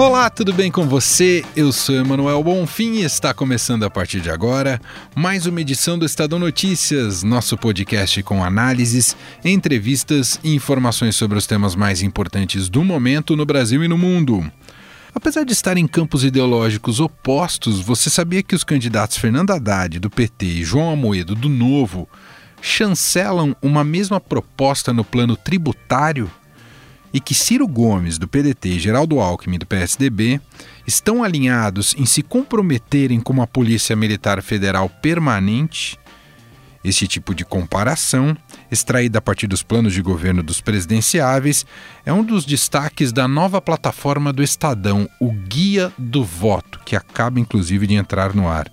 Olá, tudo bem com você? Eu sou Emanuel Bonfim e está começando a partir de agora mais uma edição do Estadão Notícias, nosso podcast com análises, entrevistas e informações sobre os temas mais importantes do momento no Brasil e no mundo. Apesar de estar em campos ideológicos opostos, você sabia que os candidatos Fernando Haddad, do PT, e João Amoedo, do Novo, chancelam uma mesma proposta no plano tributário? E que Ciro Gomes, do PDT, e Geraldo Alckmin, do PSDB, estão alinhados em se comprometerem com uma Polícia Militar Federal permanente. Este tipo de comparação, extraída a partir dos planos de governo dos presidenciáveis, é um dos destaques da nova plataforma do Estadão, o Guia do Voto, que acaba inclusive de entrar no ar.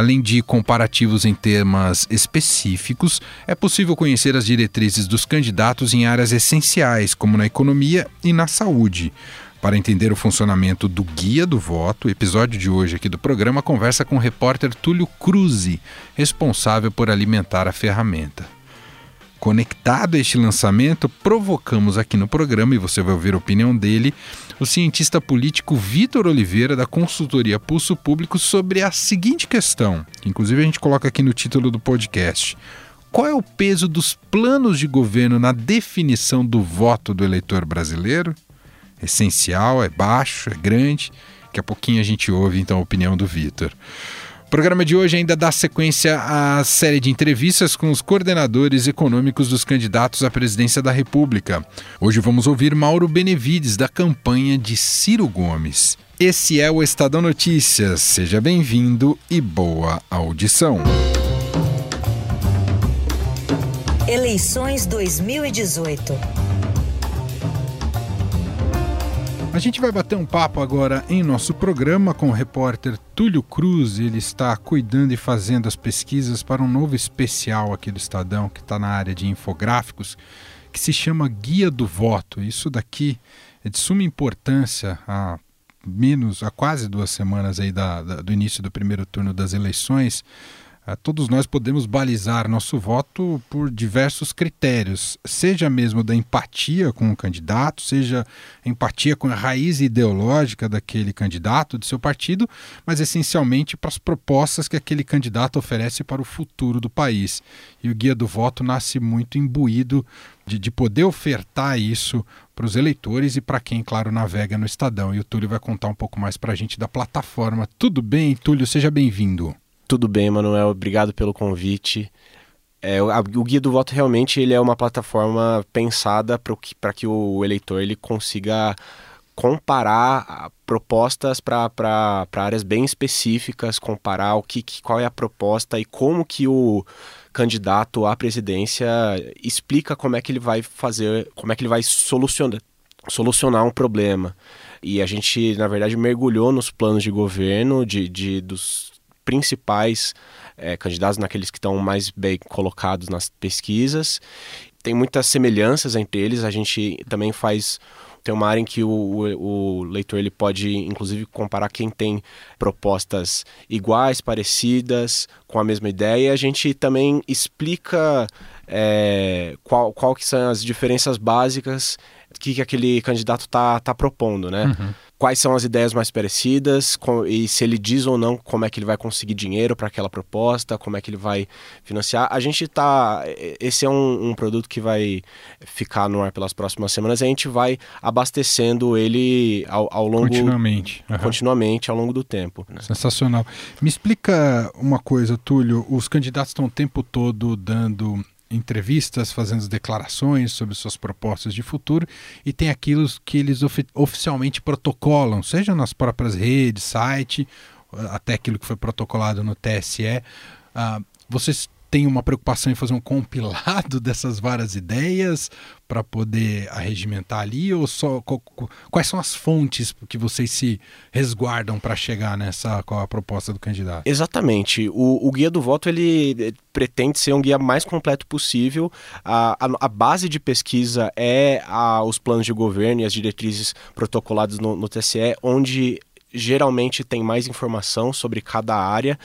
Além de comparativos em temas específicos, é possível conhecer as diretrizes dos candidatos em áreas essenciais, como na economia e na saúde. Para entender o funcionamento do Guia do Voto, o episódio de hoje aqui do programa conversa com o repórter Túlio Cruzi, responsável por alimentar a ferramenta. Conectado a este lançamento, provocamos aqui no programa, e você vai ouvir a opinião dele, o cientista político Vitor Oliveira, da consultoria Pulso Público, sobre a seguinte questão, que inclusive a gente coloca aqui no título do podcast. Qual é o peso dos planos de governo na definição do voto do eleitor brasileiro? Essencial, é baixo, é grande? Daqui a pouquinho a gente ouve então a opinião do Vitor. O programa de hoje ainda dá sequência à série de entrevistas com os coordenadores econômicos dos candidatos à presidência da República. Hoje vamos ouvir Mauro Benevides, da campanha de Ciro Gomes. Esse é o Estadão Notícias. Seja bem-vindo e boa audição. Eleições 2018. Gente vai bater um papo agora em nosso programa com o repórter Túlio Cruz. Ele está cuidando e fazendo as pesquisas para um novo especial aqui do Estadão, que está na área de infográficos, que se chama Guia do Voto. Isso daqui é de suma importância há menos, há quase duas semanas aí da, da, do início do primeiro turno das eleições todos nós podemos balizar nosso voto por diversos critérios, seja mesmo da empatia com o candidato, seja empatia com a raiz ideológica daquele candidato, de seu partido, mas essencialmente para as propostas que aquele candidato oferece para o futuro do país. E o Guia do Voto nasce muito imbuído de, de poder ofertar isso para os eleitores e para quem, claro, navega no Estadão. E o Túlio vai contar um pouco mais para a gente da plataforma. Tudo bem, Túlio? Seja bem-vindo. Tudo bem, Manuel. Obrigado pelo convite. É, o, Guia do Voto realmente ele é uma plataforma pensada para que, que o eleitor ele consiga comparar propostas para áreas bem específicas, comparar o que, que, qual é a proposta e como que o candidato à presidência explica como é que ele vai fazer, como é que ele vai solucionar, solucionar um problema. E a gente, na verdade, mergulhou nos planos de governo de, de dos principais é, candidatos, naqueles que estão mais bem colocados nas pesquisas. Tem muitas semelhanças entre eles, a gente também faz tem uma área em que o, o, o, leitor ele pode inclusive comparar quem tem propostas iguais, parecidas, com a mesma ideia. A gente também explica é, qual, qual que são as diferenças básicas que, que aquele candidato está tá propondo, né? Uhum quais são as ideias mais parecidas com, e se ele diz ou não como é que ele vai conseguir dinheiro para aquela proposta, como é que ele vai financiar. A gente tá. Esse é um, um, produto que vai ficar no ar pelas próximas semanas e a gente vai abastecendo ele ao, ao longo. Continuamente. Uhum. Continuamente ao longo do tempo. Né? Sensacional. Me explica uma coisa, Túlio. Os candidatos estão o tempo todo dando entrevistas, fazendo declarações sobre suas propostas de futuro e tem aquilo que eles ofi oficialmente protocolam, seja nas próprias redes, site, até aquilo que foi protocolado no TSE. Uh, vocês tem uma preocupação em fazer um compilado dessas várias ideias para poder arregimentar ali ou só quais são as fontes que vocês se resguardam para chegar nessa qual a proposta do candidato? Exatamente. O, o, guia do voto ele pretende ser um guia mais completo possível. A, a, a base de pesquisa é a, os planos de governo e as diretrizes protocoladas no, no onde geralmente tem mais informação sobre cada área,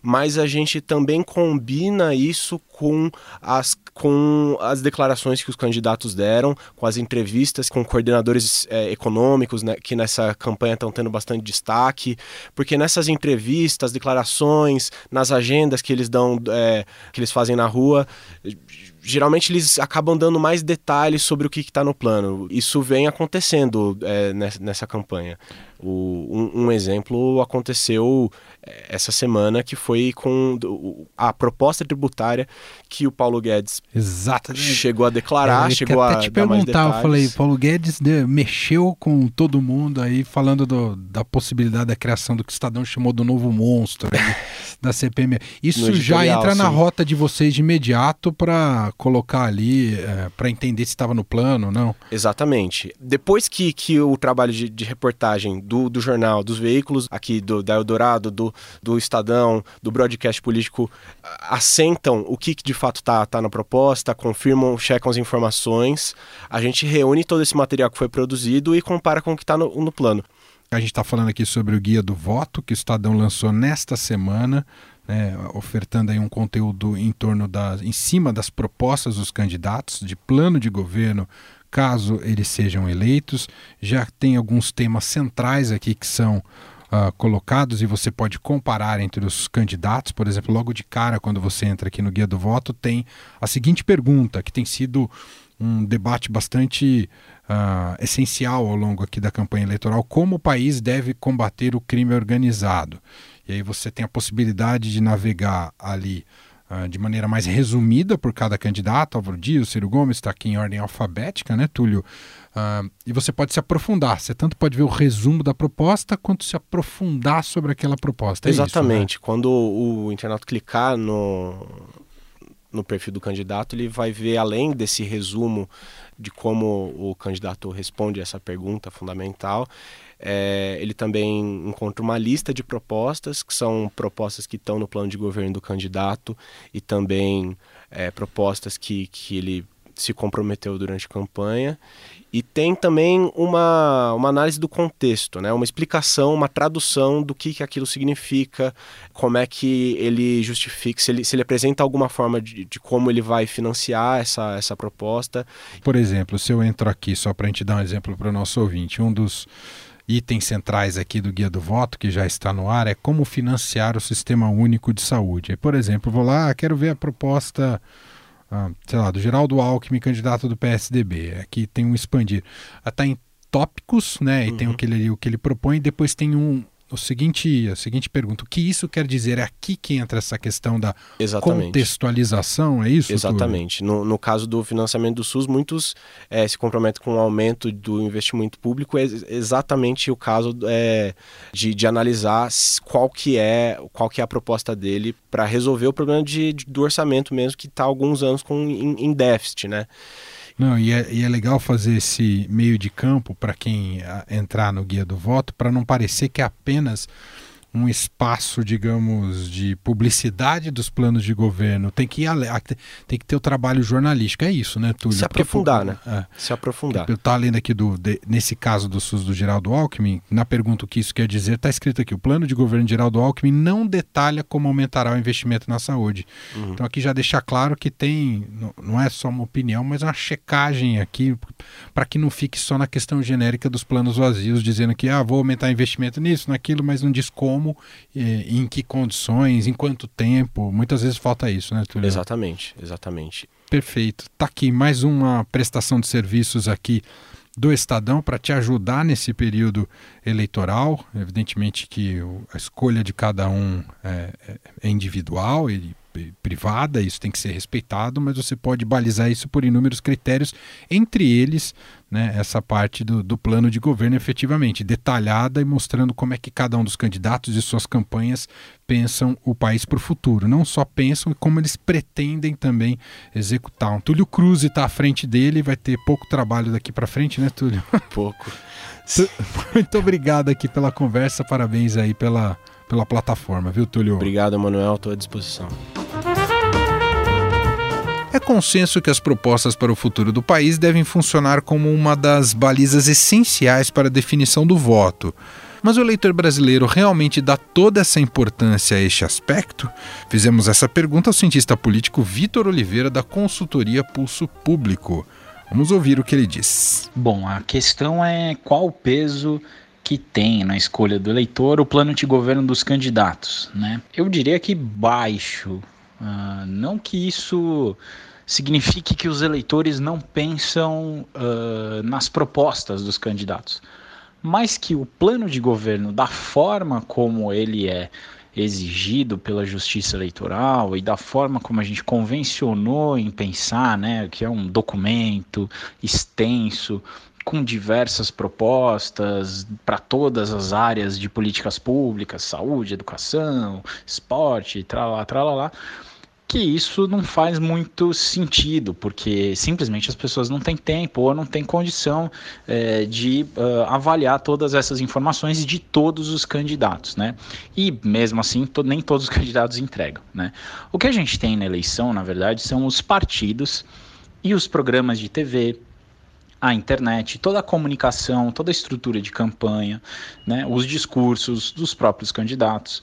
mas a gente também combina isso com as, com as declarações que os candidatos deram, com as entrevistas com coordenadores é, econômicos, né, que nessa campanha estão tendo bastante destaque, porque nessas entrevistas, declarações, nas agendas que eles dão, é, que eles fazem na rua, geralmente eles acabam dando mais detalhes sobre o que está no plano. Isso vem acontecendo é, nessa, nessa, campanha. O, um, um, exemplo aconteceu é, essa semana que foi com a proposta tributária que o Paulo Guedes Exatamente. chegou a declarar, é, chegou até a te perguntar, eu falei, Paulo Guedes de, mexeu com todo mundo aí falando do, da possibilidade da criação do que o Estadão chamou do novo monstro aí, da CPM. Isso já entra sim. na rota de vocês de imediato para colocar ali, é, para entender se estava no plano, não? Exatamente. Depois que, que o trabalho de, de reportagem do, do jornal, dos veículos aqui do, da Eldorado, do, do Estadão, do broadcast político, assentam o que de fato está tá na proposta, confirmam, checam as informações, a gente reúne todo esse material que foi produzido e compara com o que está no, no plano. A gente está falando aqui sobre o Guia do Voto, que o Estadão lançou nesta semana, né, ofertando aí um conteúdo em torno da, em cima das propostas dos candidatos, de plano de governo, caso eles sejam eleitos. Já tem alguns temas centrais aqui que são uh, colocados e você pode comparar entre os candidatos. Por exemplo, logo de cara, quando você entra aqui no Guia do Voto, tem a seguinte pergunta, que tem sido um debate bastante uh, essencial ao longo aqui da campanha eleitoral: como o país deve combater o crime organizado? E aí você tem a possibilidade de navegar ali uh, de maneira mais resumida por cada candidato. Álvaro Dias, Ciro Gomes está aqui em ordem alfabética, né, Túlio? Uh, e você pode se aprofundar. Você tanto pode ver o resumo da proposta, quanto se aprofundar sobre aquela proposta. É Exatamente. Isso, né? Quando o internauta clicar no, no perfil do candidato, ele vai ver, além desse resumo de como o candidato responde essa pergunta fundamental, é, ele também encontra uma lista de propostas, que são propostas que estão no plano de governo do candidato e também é, propostas que, que ele se comprometeu durante a campanha e tem também uma, uma análise do contexto, né? uma explicação, uma tradução do que, que aquilo significa, como é que ele justifica, se ele, se ele apresenta alguma forma de, de como ele vai financiar essa, essa proposta. Por exemplo, se eu entro aqui, só para a gente dar um exemplo para o nosso ouvinte, um dos itens centrais aqui do Guia do Voto, que já está no ar, é como financiar o Sistema Único de Saúde. Por exemplo, vou lá, quero ver a proposta ah, sei lá, do Geraldo Alckmin, candidato do PSDB. Aqui tem um expandir. Está em tópicos, né? E uhum. tem o que, ele, o que ele propõe, depois tem um, o seguinte, a seguinte pergunta: o que isso quer dizer? É aqui que entra essa questão da Exatamente. contextualização, é isso? Exatamente. No, no, caso do financiamento do SUS, muitos é, se comprometem com o aumento do investimento público. É exatamente o caso é, de, de analisar qual que é qual que é a proposta dele para resolver o problema de, de, do orçamento mesmo que está alguns anos com, em, em déficit, né? Não, e é, e é legal fazer esse meio de campo para quem ah, entrar no guia do voto, para não parecer que é apenas um espaço, digamos, de publicidade dos planos de governo. Tem que ir tem que ter o trabalho jornalístico. É isso, né, Túlio? Se aprofundar, Porque, né? É. Se aprofundar. Eu estava lendo aqui, do, de, nesse caso do SUS do Geraldo Alckmin, na pergunta o que isso quer dizer, está escrito aqui: o plano de governo de Geraldo Alckmin não detalha como aumentará o investimento na saúde. Uhum. Então aqui já deixa claro que tem, não é só uma opinião, mas uma checagem aqui para que não fique só na questão genérica dos planos vazios, dizendo que ah, vou aumentar investimento nisso, naquilo, mas não diz como como, em que condições, em quanto tempo. Muitas vezes falta isso, né, Túlio? Exatamente, exatamente. Perfeito. Tá aqui mais uma prestação de serviços aqui do Estadão para te ajudar nesse período eleitoral. Evidentemente que a escolha de cada um é, é, é individual e privada, isso tem que ser respeitado, mas você pode balizar isso por inúmeros critérios, entre eles né, essa parte do, do plano de governo efetivamente, detalhada e mostrando como é que cada um dos candidatos e suas campanhas pensam o país para o futuro. Não só pensam, como eles pretendem também executar. Um Túlio Cruz está à frente dele, vai ter pouco trabalho daqui para frente, né, Túlio? Pouco. Muito obrigado aqui pela conversa, parabéns aí pela, pela plataforma, viu, Túlio? Obrigado, Manuel, estou à disposição. É consenso que as propostas para o futuro do país devem funcionar como uma das balizas essenciais para a definição do voto. Mas o eleitor brasileiro realmente dá toda essa importância a este aspecto? Fizemos essa pergunta ao cientista político Vitor Oliveira, da consultoria Pulso Público. Vamos ouvir o que ele diz. Bom, a questão é qual o peso que tem na escolha do eleitor o plano de governo dos candidatos, né? Eu diria que baixo, Uh, não que isso signifique que os eleitores não pensam uh, nas propostas dos candidatos, mas que o plano de governo, da forma como ele é exigido pela justiça eleitoral e da forma como a gente convencionou em pensar, né, que é um documento extenso com diversas propostas para todas as áreas de políticas públicas, saúde, educação, esporte, tralá, tralá, que isso não faz muito sentido, porque simplesmente as pessoas não têm tempo ou não têm condição é, de uh, avaliar todas essas informações de todos os candidatos, né? E mesmo assim, to nem todos os candidatos entregam, né? O que a gente tem na eleição, na verdade, são os partidos e os programas de TV, a internet, toda a comunicação, toda a estrutura de campanha, né, os discursos dos próprios candidatos.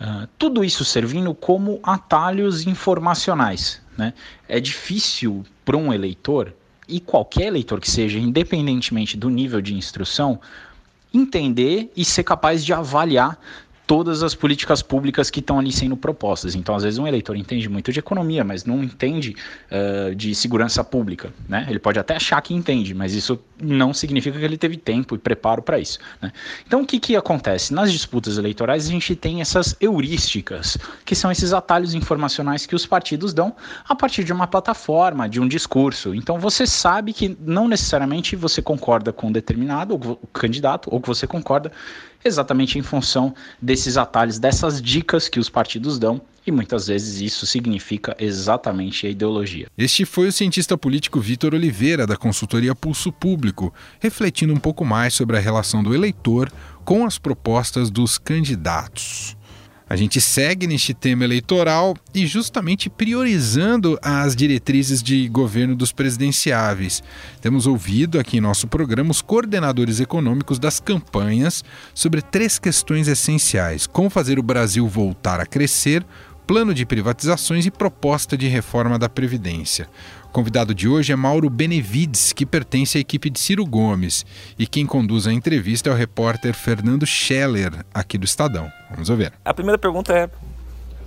Uh, tudo isso servindo como atalhos informacionais. Né? É difícil para um eleitor, e qualquer eleitor que seja, independentemente do nível de instrução, entender e ser capaz de avaliar todas as políticas públicas que estão ali sendo propostas. Então, às vezes, um eleitor entende muito de economia, mas não entende uh, de segurança pública. Né? Ele pode até achar que entende, mas isso não significa que ele teve tempo e preparo para isso. Né? Então, o que, que acontece? Nas disputas eleitorais, a gente tem essas heurísticas, que são esses atalhos informacionais que os partidos dão a partir de uma plataforma, de um discurso. Então, você sabe que não necessariamente você concorda com um determinado candidato ou que você concorda exatamente em função desses atalhos, dessas dicas que os partidos dão e muitas vezes isso significa exatamente a ideologia. Este foi o cientista político Vitor Oliveira, da consultoria Pulso Público, refletindo um pouco mais sobre a relação do eleitor com as propostas dos candidatos. A gente segue neste tema eleitoral e justamente priorizando as diretrizes de governo dos presidenciáveis. Temos ouvido aqui em nosso programa os coordenadores econômicos das campanhas sobre três questões essenciais: como fazer o Brasil voltar a crescer, plano de privatizações e proposta de reforma da Previdência convidado de hoje é Mauro Benevides, que pertence à equipe de Ciro Gomes. E quem conduz a entrevista é o repórter Fernando Scheller, aqui do Estadão. Vamos ouvir. A primeira pergunta é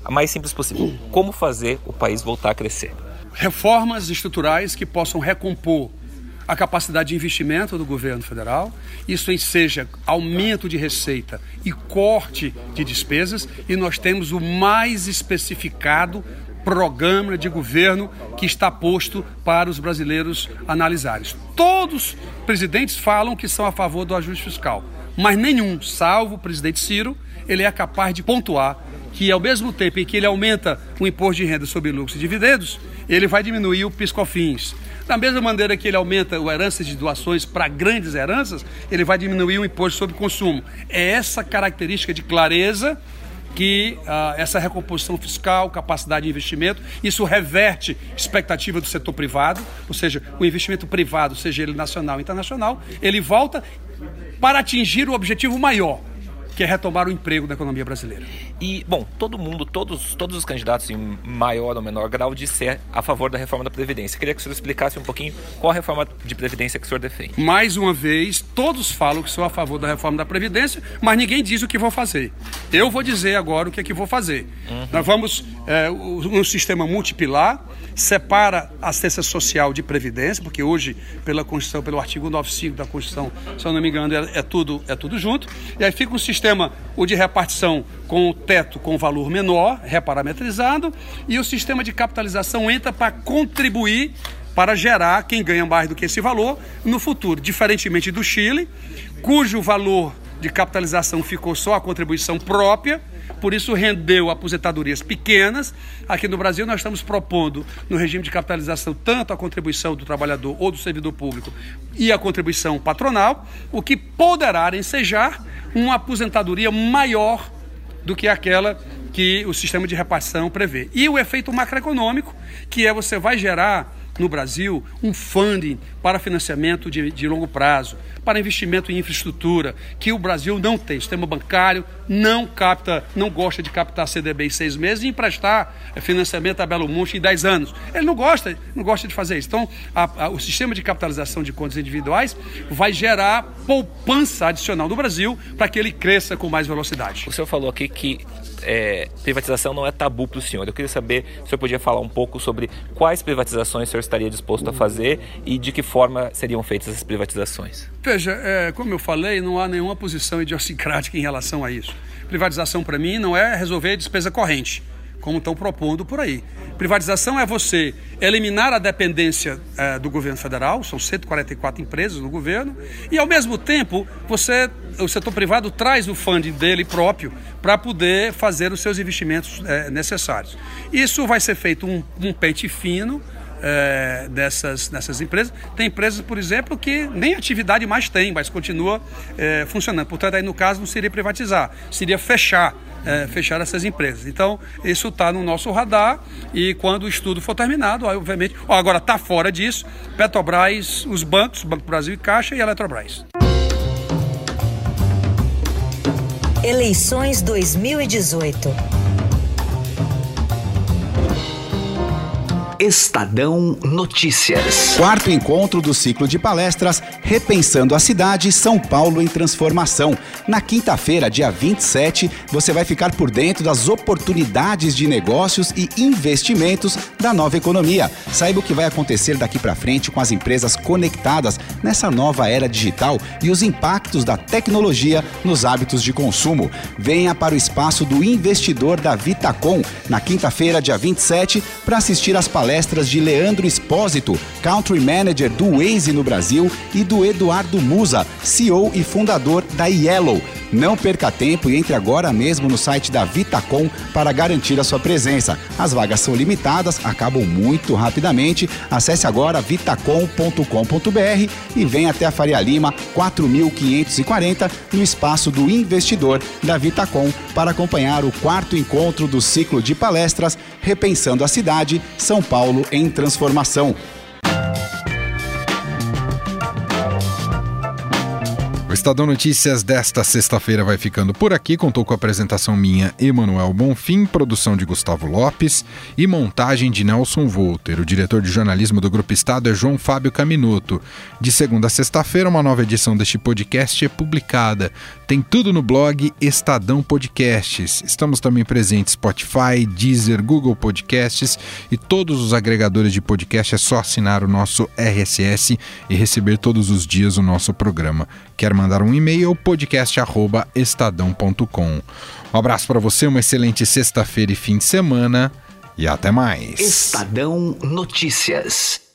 a mais simples possível: como fazer o país voltar a crescer? Reformas estruturais que possam recompor a capacidade de investimento do governo federal, isso seja aumento de receita e corte de despesas, e nós temos o mais especificado programa de governo que está posto para os brasileiros analisarem. Todos os presidentes falam que são a favor do ajuste fiscal, mas nenhum, salvo o presidente Ciro, ele é capaz de pontuar que ao mesmo tempo em que ele aumenta o imposto de renda sobre lucros e dividendos, ele vai diminuir o piscofins. Da mesma maneira que ele aumenta o herança de doações para grandes heranças, ele vai diminuir o imposto sobre consumo. É essa característica de clareza que uh, essa recomposição fiscal, capacidade de investimento, isso reverte expectativa do setor privado, ou seja, o investimento privado, seja ele nacional ou internacional, ele volta para atingir o objetivo maior, que é retomar o emprego da economia brasileira. E, bom, todo mundo, todos, todos os candidatos, em maior ou menor grau, disser a favor da reforma da Previdência. Queria que o senhor explicasse um pouquinho qual a reforma de Previdência que o senhor defende. Mais uma vez, todos falam que são a favor da reforma da Previdência, mas ninguém diz o que vão fazer. Eu vou dizer agora o que é que vou fazer. Uhum. Nós vamos, é, um sistema multipilar, separa a assistência social de previdência, porque hoje, pela Constituição, pelo artigo 95 da Constituição, se eu não me engano, é, é, tudo, é tudo junto, e aí fica um sistema sistema, o de repartição com o teto com valor menor, reparametrizado, e o sistema de capitalização entra para contribuir para gerar quem ganha mais do que esse valor no futuro, diferentemente do Chile, cujo valor de capitalização ficou só a contribuição própria, por isso rendeu aposentadorias pequenas. Aqui no Brasil, nós estamos propondo, no regime de capitalização, tanto a contribuição do trabalhador ou do servidor público e a contribuição patronal, o que poderá ensejar uma aposentadoria maior do que aquela que o sistema de repartição prevê. E o efeito macroeconômico, que é você vai gerar no Brasil um funding para financiamento de, de longo prazo, para investimento em infraestrutura, que o Brasil não tem. O sistema bancário não capta, não gosta de captar CDB em seis meses e emprestar financiamento a Belo Monte em dez anos. Ele não gosta, não gosta de fazer isso. Então, a, a, o sistema de capitalização de contas individuais vai gerar poupança adicional no Brasil para que ele cresça com mais velocidade. O senhor falou aqui que é, privatização não é tabu para o senhor. Eu queria saber se o senhor podia falar um pouco sobre quais privatizações o senhor estaria disposto a fazer e de que forma seriam feitas essas privatizações. Veja, é, como eu falei, não há nenhuma posição idiosincrática em relação a isso. Privatização, para mim, não é resolver despesa corrente como estão propondo por aí. Privatização é você eliminar a dependência é, do governo federal, são 144 empresas no governo, e ao mesmo tempo você, o setor privado traz o funding dele próprio para poder fazer os seus investimentos é, necessários. Isso vai ser feito um, um pente fino, é, dessas, dessas empresas. Tem empresas, por exemplo, que nem atividade mais tem, mas continua é, funcionando. Portanto, aí no caso não seria privatizar, seria fechar é, fechar essas empresas. Então, isso está no nosso radar e quando o estudo for terminado, obviamente, agora está fora disso, Petrobras, os bancos, Banco Brasil e Caixa e Eletrobras. Eleições 2018 Estadão Notícias. Quarto encontro do ciclo de palestras Repensando a Cidade São Paulo em Transformação. Na quinta-feira, dia 27, você vai ficar por dentro das oportunidades de negócios e investimentos da nova economia. Saiba o que vai acontecer daqui para frente com as empresas conectadas nessa nova era digital e os impactos da tecnologia nos hábitos de consumo. Venha para o espaço do investidor da Vitacom na quinta-feira, dia 27, para assistir às palestras palestras de Leandro Espósito, Country Manager do Waze no Brasil, e do Eduardo Musa, CEO e fundador da Yellow. Não perca tempo e entre agora mesmo no site da Vitacom para garantir a sua presença. As vagas são limitadas, acabam muito rapidamente. Acesse agora vitacom.com.br e venha até a Faria Lima 4540 no espaço do investidor da Vitacom para acompanhar o quarto encontro do ciclo de palestras Repensando a Cidade, São Paulo em Transformação. Estadão Notícias desta sexta-feira vai ficando por aqui. Contou com a apresentação minha, Emanuel Bonfim, produção de Gustavo Lopes e montagem de Nelson Volter. O diretor de jornalismo do Grupo Estado é João Fábio Caminoto. De segunda a sexta-feira, uma nova edição deste podcast é publicada. Tem tudo no blog Estadão Podcasts. Estamos também presentes Spotify, Deezer, Google Podcasts e todos os agregadores de podcast. É só assinar o nosso RSS e receber todos os dias o nosso programa. Quer mandar um e-mail, podcast@estadão.com. Um abraço para você, uma excelente sexta-feira e fim de semana e até mais. Estadão Notícias.